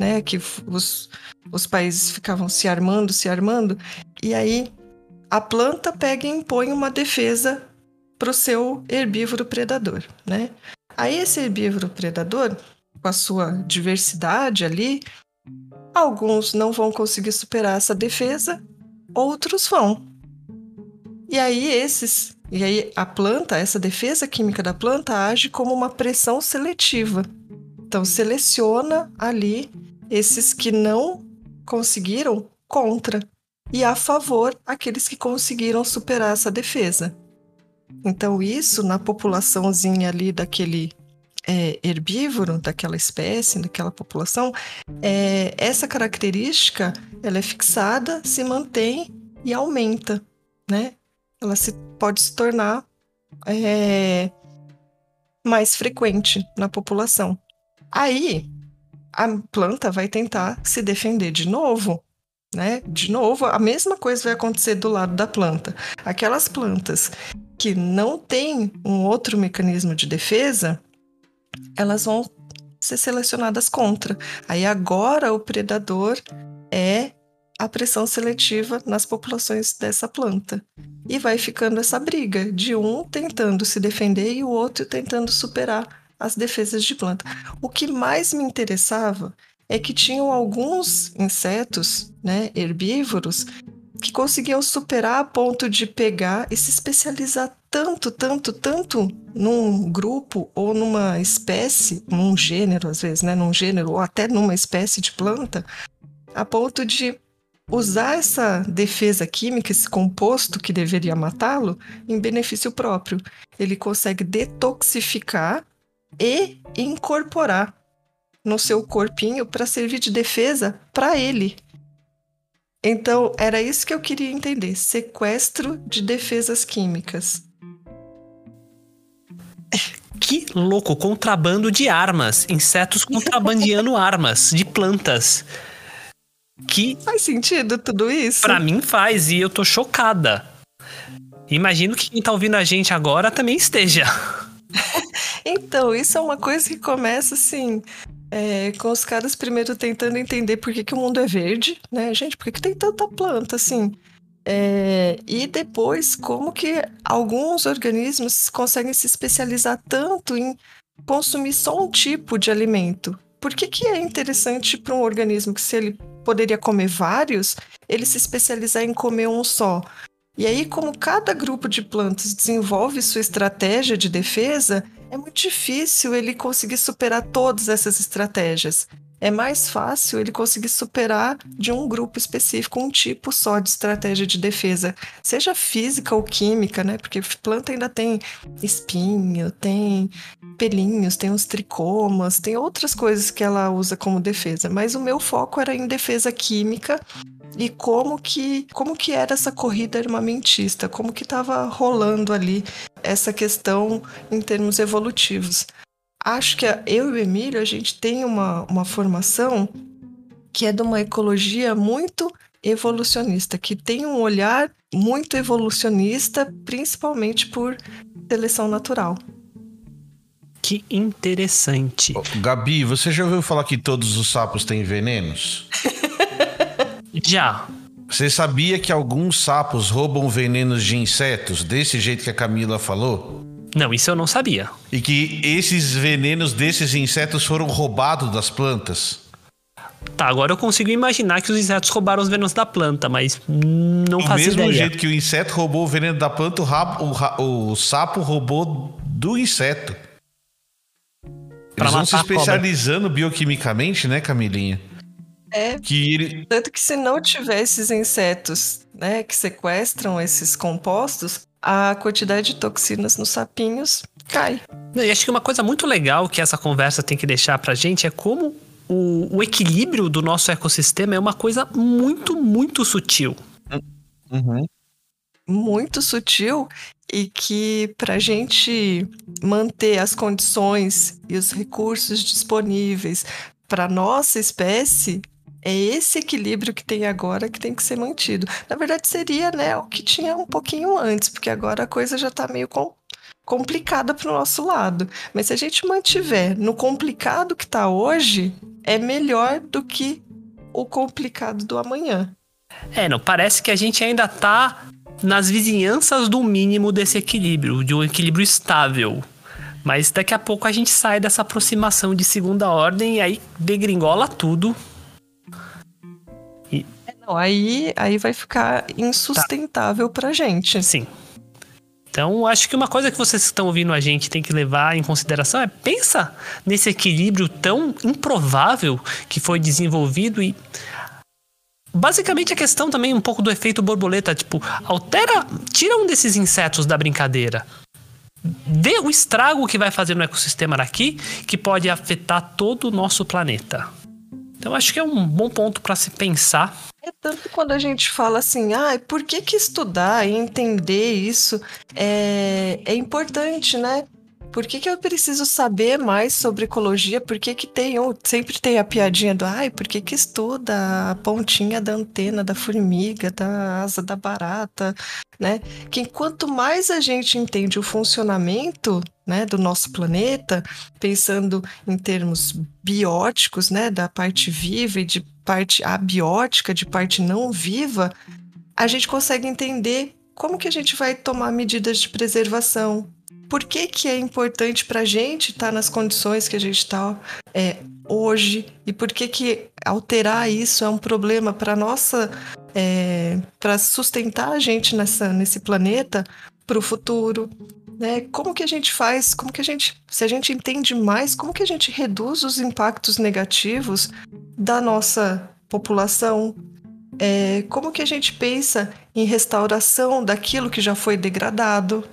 [SPEAKER 4] né, que os, os países ficavam se armando, se armando, e aí a planta pega e impõe uma defesa para o seu herbívoro predador, né? Aí esse herbívoro predador, com a sua diversidade ali, alguns não vão conseguir superar essa defesa, outros vão. E aí esses, e aí a planta, essa defesa química da planta age como uma pressão seletiva. Então seleciona ali esses que não conseguiram contra e a favor aqueles que conseguiram superar essa defesa. Então, isso na populaçãozinha ali daquele é, herbívoro, daquela espécie, daquela população, é, essa característica ela é fixada, se mantém e aumenta, né? Ela se, pode se tornar é, mais frequente na população. Aí, a planta vai tentar se defender de novo, né? De novo, a mesma coisa vai acontecer do lado da planta. Aquelas plantas que não têm um outro mecanismo de defesa, elas vão ser selecionadas contra. Aí agora o predador é a pressão seletiva nas populações dessa planta. E vai ficando essa briga de um tentando se defender e o outro tentando superar as defesas de planta. O que mais me interessava é que tinham alguns insetos, né, herbívoros, que conseguiam superar a ponto de pegar e se especializar tanto, tanto, tanto num grupo ou numa espécie, num gênero, às vezes, né? Num gênero ou até numa espécie de planta, a ponto de usar essa defesa química, esse composto que deveria matá-lo, em benefício próprio. Ele consegue detoxificar e incorporar no seu corpinho para servir de defesa para ele. Então, era isso que eu queria entender: sequestro de defesas químicas.
[SPEAKER 2] Que louco, contrabando de armas, insetos contrabandeando armas de plantas. Que
[SPEAKER 4] faz sentido tudo isso?
[SPEAKER 2] Para mim faz e eu tô chocada. Imagino que quem tá ouvindo a gente agora também esteja.
[SPEAKER 4] então, isso é uma coisa que começa assim, é, com os caras primeiro tentando entender por que, que o mundo é verde, né, gente? Por que, que tem tanta planta assim? É, e depois, como que alguns organismos conseguem se especializar tanto em consumir só um tipo de alimento? Por que, que é interessante para um organismo que, se ele poderia comer vários, ele se especializar em comer um só? E aí, como cada grupo de plantas desenvolve sua estratégia de defesa, é muito difícil ele conseguir superar todas essas estratégias. É mais fácil ele conseguir superar de um grupo específico, um tipo só de estratégia de defesa, seja física ou química, né? Porque planta ainda tem espinho, tem pelinhos, tem os tricomas, tem outras coisas que ela usa como defesa. Mas o meu foco era em defesa química e como que como que era essa corrida armamentista, como que estava rolando ali essa questão em termos evolutivos. Acho que eu e o Emílio a gente tem uma, uma formação que é de uma ecologia muito evolucionista, que tem um olhar muito evolucionista, principalmente por seleção natural.
[SPEAKER 2] Que interessante.
[SPEAKER 3] Gabi, você já ouviu falar que todos os sapos têm venenos?
[SPEAKER 2] Já.
[SPEAKER 3] Você sabia que alguns sapos roubam venenos de insetos, desse jeito que a Camila falou?
[SPEAKER 2] Não, isso eu não sabia.
[SPEAKER 3] E que esses venenos desses insetos foram roubados das plantas?
[SPEAKER 2] Tá, agora eu consigo imaginar que os insetos roubaram os venenos da planta, mas não faz ideia. Do mesmo jeito
[SPEAKER 3] que o inseto roubou o veneno da planta, o, rabo, o, o sapo roubou do inseto. Eles vão se especializando bioquimicamente, né, Camilinha?
[SPEAKER 4] É. Que ele... Tanto que se não tiver esses insetos, né, que sequestram esses compostos, a quantidade de toxinas nos sapinhos cai.
[SPEAKER 2] E acho que uma coisa muito legal que essa conversa tem que deixar pra gente é como o, o equilíbrio do nosso ecossistema é uma coisa muito, muito sutil.
[SPEAKER 4] Uhum. Muito sutil e que para a gente manter as condições e os recursos disponíveis para nossa espécie, é esse equilíbrio que tem agora que tem que ser mantido. Na verdade, seria né, o que tinha um pouquinho antes, porque agora a coisa já está meio com, complicada para o nosso lado. Mas se a gente mantiver no complicado que está hoje, é melhor do que o complicado do amanhã.
[SPEAKER 2] É, não, parece que a gente ainda está nas vizinhanças do mínimo desse equilíbrio, de um equilíbrio estável. Mas daqui a pouco a gente sai dessa aproximação de segunda ordem e aí degringola tudo.
[SPEAKER 4] Não, aí, aí vai ficar insustentável tá. pra gente.
[SPEAKER 2] Sim. Então, acho que uma coisa que vocês que estão ouvindo a gente tem que levar em consideração é pensa nesse equilíbrio tão improvável que foi desenvolvido e basicamente a questão também um pouco do efeito borboleta, tipo, altera, tira um desses insetos da brincadeira. Vê o estrago que vai fazer no ecossistema daqui, que pode afetar todo o nosso planeta. Então acho que é um bom ponto para se pensar.
[SPEAKER 4] É tanto quando a gente fala assim, ah, por que, que estudar e entender isso é, é importante, né? Por que, que eu preciso saber mais sobre ecologia? Por que, que tem, sempre tem a piadinha do ai, por que, que estuda a pontinha da antena da formiga, da asa da barata, né? Que quanto mais a gente entende o funcionamento né, do nosso planeta, pensando em termos bióticos, né, da parte viva e de parte abiótica, de parte não viva, a gente consegue entender como que a gente vai tomar medidas de preservação, por que, que é importante para a gente estar tá nas condições que a gente está é, hoje e por que, que alterar isso é um problema para nossa é, para sustentar a gente nessa, nesse planeta para o futuro. Né? Como que a gente faz? Como que a gente, se a gente entende mais, como que a gente reduz os impactos negativos da nossa população? É, como que a gente pensa em restauração daquilo que já foi degradado?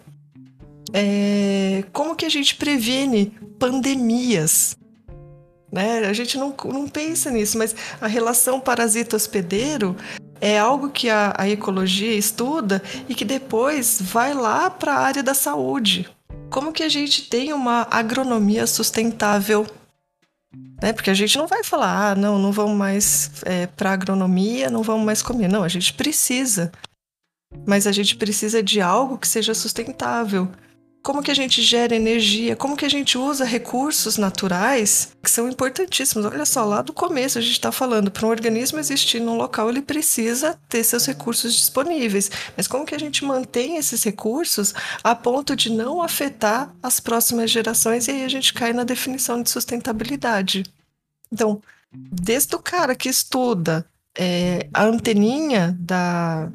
[SPEAKER 4] É, como que a gente previne pandemias? Né? A gente não, não pensa nisso, mas a relação parasita-hospedeiro é algo que a, a, ecologia estuda e que depois vai lá para a área da saúde. Como que a gente tem uma agronomia sustentável? Né? Porque a gente não vai falar, ah, não, não vamos mais é, para agronomia, não vamos mais comer. Não, a gente precisa. Mas a gente precisa de algo que seja sustentável como que a gente gera energia, como que a gente usa recursos naturais que são importantíssimos. Olha só, lá do começo a gente está falando, para um organismo existir num local, ele precisa ter seus recursos disponíveis. Mas como que a gente mantém esses recursos a ponto de não afetar as próximas gerações? E aí a gente cai na definição de sustentabilidade. Então, desde o cara que estuda é, a anteninha da,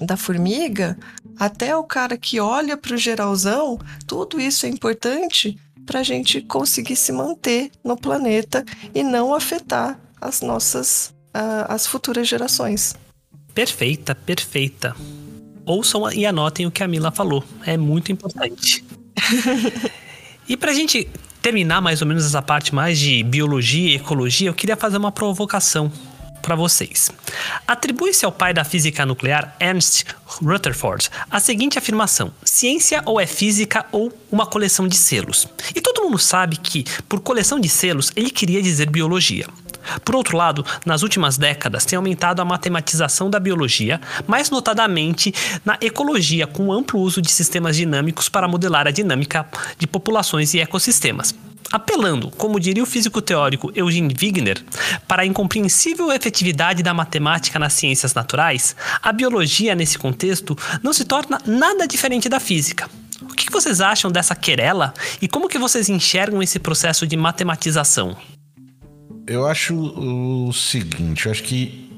[SPEAKER 4] da formiga até o cara que olha para o geralzão, tudo isso é importante para a gente conseguir se manter no planeta e não afetar as nossas uh, as futuras gerações.
[SPEAKER 2] Perfeita, perfeita. Ouçam e anotem o que a Mila falou. É muito importante. e para a gente terminar mais ou menos essa parte mais de biologia e ecologia, eu queria fazer uma provocação para vocês. Atribui-se ao pai da física nuclear, Ernst Rutherford, a seguinte afirmação: ciência ou é física ou uma coleção de selos. E todo mundo sabe que, por coleção de selos, ele queria dizer biologia. Por outro lado, nas últimas décadas tem aumentado a matematização da biologia, mais notadamente na ecologia, com amplo uso de sistemas dinâmicos para modelar a dinâmica de populações e ecossistemas apelando, como diria o físico teórico Eugene Wigner, para a incompreensível efetividade da matemática nas ciências naturais, a biologia, nesse contexto, não se torna nada diferente da física. O que vocês acham dessa querela e como que vocês enxergam esse processo de matematização?
[SPEAKER 3] Eu acho o seguinte, eu acho que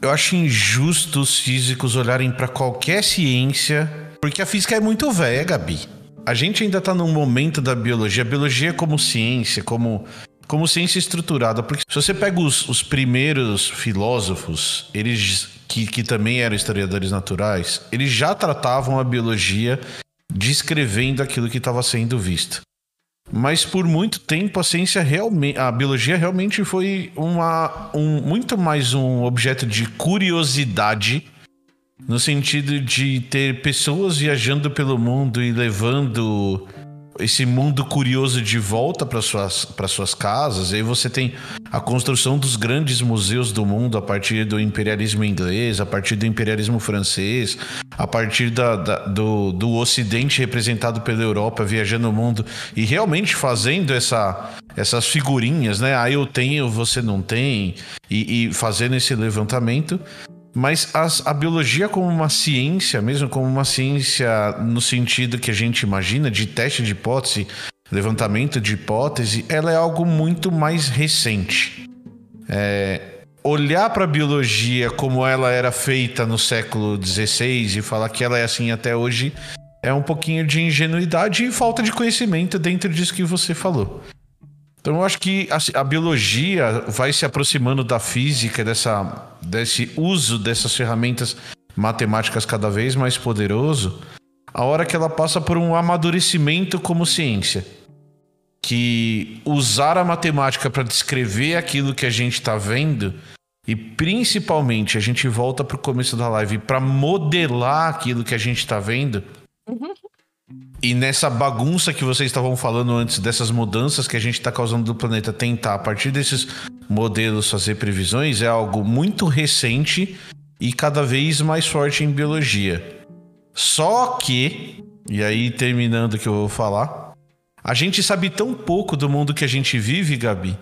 [SPEAKER 3] eu acho injusto os físicos olharem para qualquer ciência, porque a física é muito velha, Gabi. A gente ainda está num momento da biologia, a biologia como ciência, como, como ciência estruturada, porque se você pega os, os primeiros filósofos, eles que, que também eram historiadores naturais, eles já tratavam a biologia descrevendo aquilo que estava sendo visto. Mas por muito tempo a ciência realmente, a biologia realmente foi uma, um, muito mais um objeto de curiosidade, no sentido de ter pessoas viajando pelo mundo e levando esse mundo curioso de volta para suas, para suas casas. E aí você tem a construção dos grandes museus do mundo a partir do imperialismo inglês, a partir do imperialismo francês, a partir da, da, do, do Ocidente representado pela Europa viajando o mundo e realmente fazendo essa, essas figurinhas, né? Ah, eu tenho, você não tem, e, e fazendo esse levantamento. Mas as, a biologia como uma ciência, mesmo como uma ciência no sentido que a gente imagina, de teste de hipótese, levantamento de hipótese, ela é algo muito mais recente. É, olhar para a biologia como ela era feita no século XVI e falar que ela é assim até hoje é um pouquinho de ingenuidade e falta de conhecimento dentro disso que você falou. Então eu acho que a, a, biologia vai se aproximando da física, dessa, desse uso dessas ferramentas matemáticas cada vez mais poderoso, a hora que ela passa por um amadurecimento como ciência. Que usar a matemática para descrever aquilo que a gente está vendo e principalmente a gente volta para o começo da live para modelar aquilo que a gente está vendo. Uhum e nessa bagunça que vocês estavam falando antes, dessas mudanças que a gente está causando do planeta, tentar, a partir desses modelos, fazer previsões, é algo muito recente e cada vez mais forte em biologia. Só que, e aí terminando o que eu vou falar, a gente sabe tão pouco do mundo que a gente vive, Gabi,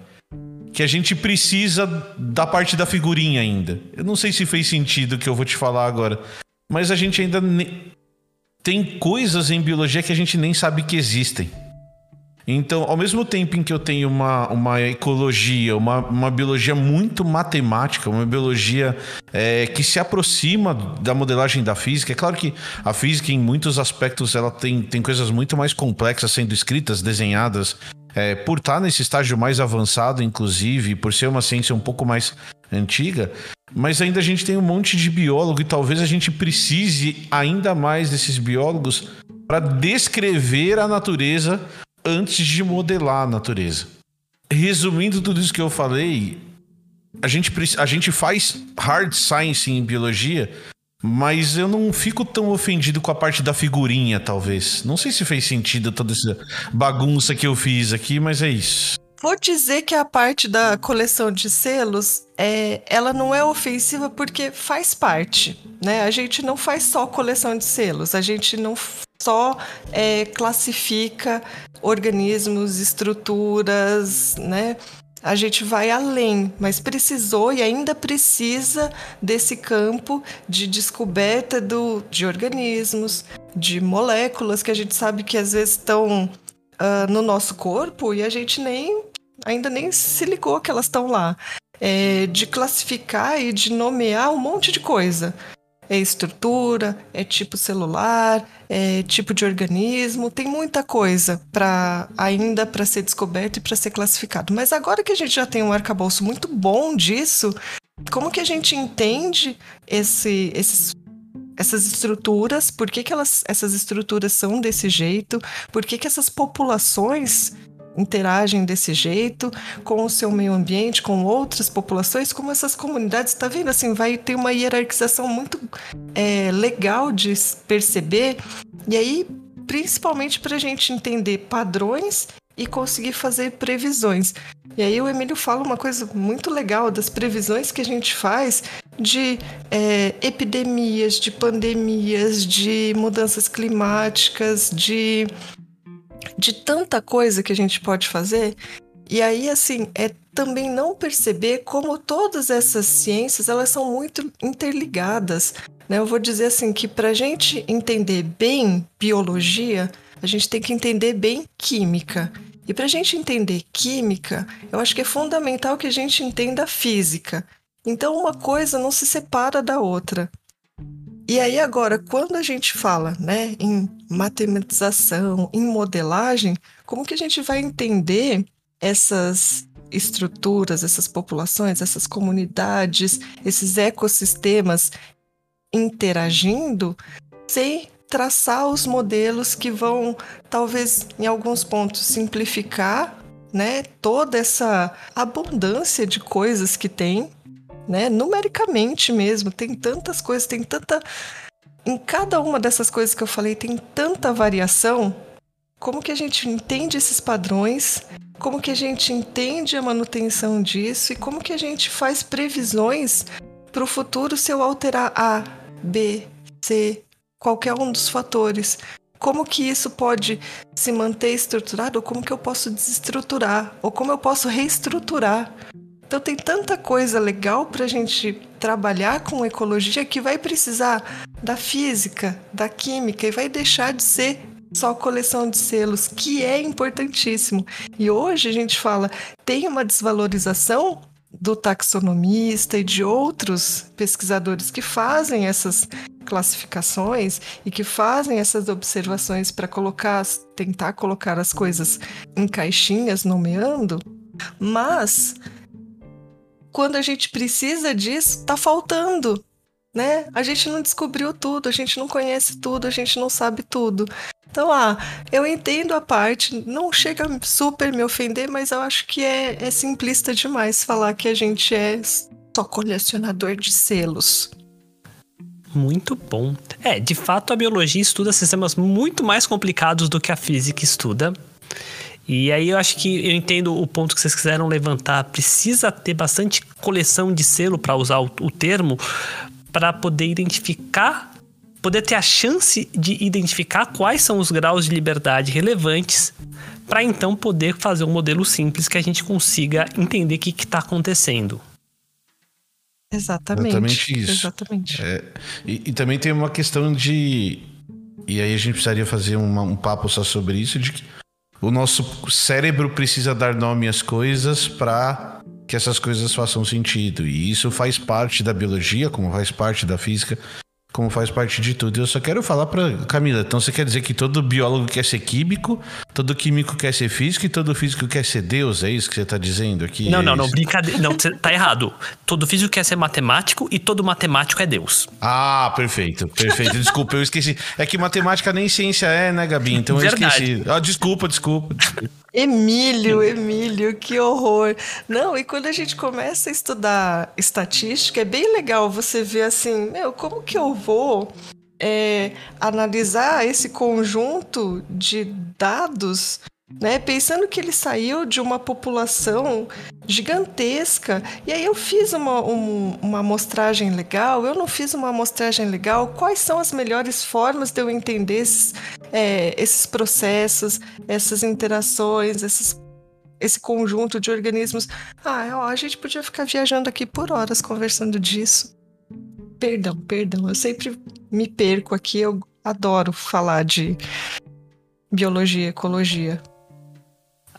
[SPEAKER 3] que a gente precisa da parte da figurinha ainda. Eu não sei se fez sentido o que eu vou te falar agora, mas a gente ainda tem coisas em biologia que a gente nem sabe que existem. Então, ao mesmo tempo em que eu tenho uma, uma ecologia, uma, uma biologia muito matemática, uma biologia é, que se aproxima da modelagem da física, é claro que a física, em muitos aspectos, ela tem, tem coisas muito mais complexas sendo escritas, desenhadas, é, por estar nesse estágio mais avançado, inclusive, por ser uma ciência um pouco mais antiga, mas ainda a gente tem um monte de biólogo e talvez a gente precise ainda mais desses biólogos para descrever a natureza antes de modelar a natureza. Resumindo tudo isso que eu falei, a gente, a gente faz hard science em biologia, mas eu não fico tão ofendido com a parte da figurinha, talvez. Não sei se fez sentido toda essa bagunça que eu fiz aqui, mas é isso.
[SPEAKER 4] Vou dizer que a parte da coleção de selos, é, ela não é ofensiva porque faz parte, né? A gente não faz só coleção de selos, a gente não só é, classifica organismos, estruturas, né? A gente vai além, mas precisou e ainda precisa desse campo de descoberta do, de organismos, de moléculas que a gente sabe que às vezes estão uh, no nosso corpo e a gente nem ainda nem se ligou que elas estão lá. É, de classificar e de nomear um monte de coisa. É estrutura, é tipo celular, é tipo de organismo, tem muita coisa para ainda para ser descoberto e para ser classificado. Mas agora que a gente já tem um arcabouço muito bom disso, como que a gente entende esse, esses essas estruturas, por que, que elas, essas estruturas são desse jeito, por que, que essas populações interagem desse jeito com o seu meio ambiente, com outras populações, como essas comunidades, está vendo? Assim, vai ter uma hierarquização muito é, legal de perceber, e aí, principalmente para a gente entender padrões e conseguir fazer previsões. E aí o Emílio fala uma coisa muito legal das previsões que a gente faz de é, epidemias, de pandemias, de mudanças climáticas, de de tanta coisa que a gente pode fazer. E aí, assim, é também não perceber como todas essas ciências elas são muito interligadas. Né? Eu vou dizer assim que para a gente entender bem biologia, a gente tem que entender bem química. E para a gente entender química, eu acho que é fundamental que a gente entenda física. Então, uma coisa não se separa da outra. E aí agora, quando a gente fala, né, em matematização, em modelagem, como que a gente vai entender essas estruturas, essas populações, essas comunidades, esses ecossistemas interagindo sem traçar os modelos que vão, talvez, em alguns pontos, simplificar né, toda essa abundância de coisas que tem, né, numericamente mesmo, tem tantas coisas, tem tanta em cada uma dessas coisas que eu falei tem tanta variação. Como que a gente entende esses padrões? Como que a gente entende a manutenção disso e como que a gente faz previsões para o futuro se eu alterar A, B, C, qualquer um dos fatores? Como que isso pode se manter estruturado ou como que eu posso desestruturar ou como eu posso reestruturar? Então tem tanta coisa legal para a gente trabalhar com ecologia que vai precisar da física, da química e vai deixar de ser só coleção de selos, que é importantíssimo. E hoje a gente fala, tem uma desvalorização do taxonomista e de outros pesquisadores que fazem essas classificações e que fazem essas observações para colocar, tentar colocar as coisas em caixinhas, nomeando, mas quando a gente precisa disso, tá faltando, né? A gente não descobriu tudo, a gente não conhece tudo, a gente não sabe tudo. Então, ah, eu entendo a parte, não chega super me ofender, mas eu acho que é, é simplista demais falar que a gente é só colecionador de selos.
[SPEAKER 2] Muito bom. É, de fato, a biologia estuda sistemas muito mais complicados do que a física estuda. E aí eu acho que eu entendo o ponto que vocês quiseram levantar. Precisa ter bastante coleção de selo para usar o, o termo para poder identificar, poder ter a chance de identificar quais são os graus de liberdade relevantes para então poder fazer um modelo simples que a gente consiga entender o que está acontecendo.
[SPEAKER 4] Exatamente.
[SPEAKER 3] Exatamente isso.
[SPEAKER 4] Exatamente.
[SPEAKER 3] É, e, e, também tem uma questão de. E aí a gente precisaria fazer uma, um papo só sobre isso, de que o nosso cérebro precisa dar nome às coisas para que essas coisas façam sentido. E isso faz parte da biologia, como faz parte da física, como faz parte de tudo. Eu só quero falar para Camila, então você quer dizer que todo biólogo quer ser químico, todo químico quer ser físico e todo físico quer ser Deus? É isso que você está dizendo aqui?
[SPEAKER 2] Não,
[SPEAKER 3] é
[SPEAKER 2] não,
[SPEAKER 3] isso?
[SPEAKER 2] não, brincadeira. Não, tá errado. Todo físico quer ser matemático e todo matemático é Deus.
[SPEAKER 3] Ah, perfeito, perfeito. Desculpa, eu esqueci. É que matemática nem ciência é, né, Gabi? Então eu
[SPEAKER 2] Verdade.
[SPEAKER 3] esqueci. Ah, desculpa, desculpa.
[SPEAKER 4] Emílio, Emílio, que horror. Não, e quando a gente começa a estudar estatística, é bem legal você ver assim, meu, como que eu vou é, analisar esse conjunto de dados né? Pensando que ele saiu de uma população gigantesca. E aí eu fiz uma, um, uma amostragem legal, eu não fiz uma amostragem legal. Quais são as melhores formas de eu entender esses, é, esses processos, essas interações, esses, esse conjunto de organismos? Ah, ó, a gente podia ficar viajando aqui por horas conversando disso. Perdão, perdão, eu sempre me perco aqui, eu adoro falar de biologia, ecologia.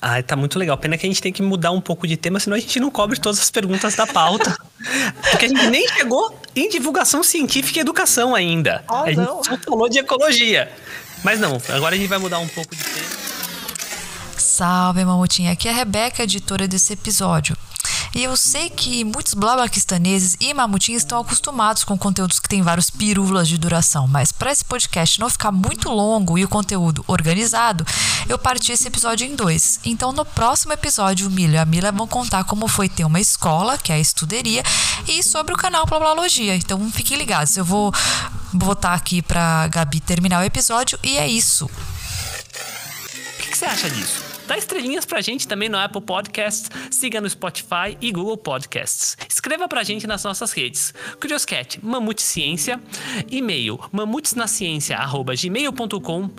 [SPEAKER 2] Ai, tá muito legal. Pena que a gente tem que mudar um pouco de tema, senão a gente não cobre todas as perguntas da pauta. Porque a gente nem chegou em divulgação científica e educação ainda.
[SPEAKER 4] Ah,
[SPEAKER 2] a gente
[SPEAKER 4] não.
[SPEAKER 2] só falou de ecologia. Mas não, agora a gente vai mudar um pouco de tema.
[SPEAKER 5] Salve, mamutinha. Aqui é a Rebeca, editora desse episódio. E eu sei que muitos blabaquistaneses e mamutinhos estão acostumados com conteúdos que têm vários pirulas de duração, mas para esse podcast não ficar muito longo e o conteúdo organizado, eu parti esse episódio em dois. Então, no próximo episódio, o Milho e a Mila vão contar como foi ter uma escola, que é a estuderia, e sobre o canal Plablalogia. Então, fiquem ligados. Eu vou botar aqui pra Gabi terminar o episódio e é isso.
[SPEAKER 2] O que você acha disso? Dá estrelinhas pra gente também no Apple Podcasts, siga no Spotify e Google Podcasts. Escreva pra gente nas nossas redes. Curioscat, Mamute Ciência, e-mail mamutesnaciencia.gmail.com,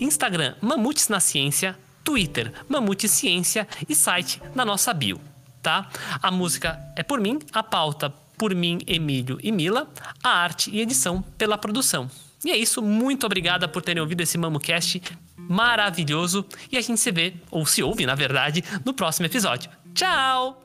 [SPEAKER 2] Instagram Mamutes na Ciência, Twitter Mamute Ciência e site na nossa bio, tá? A música é por mim, a pauta por mim, Emílio e Mila, a arte e edição pela produção. E é isso, muito obrigada por terem ouvido esse MamoCast maravilhoso e a gente se vê, ou se ouve na verdade, no próximo episódio. Tchau!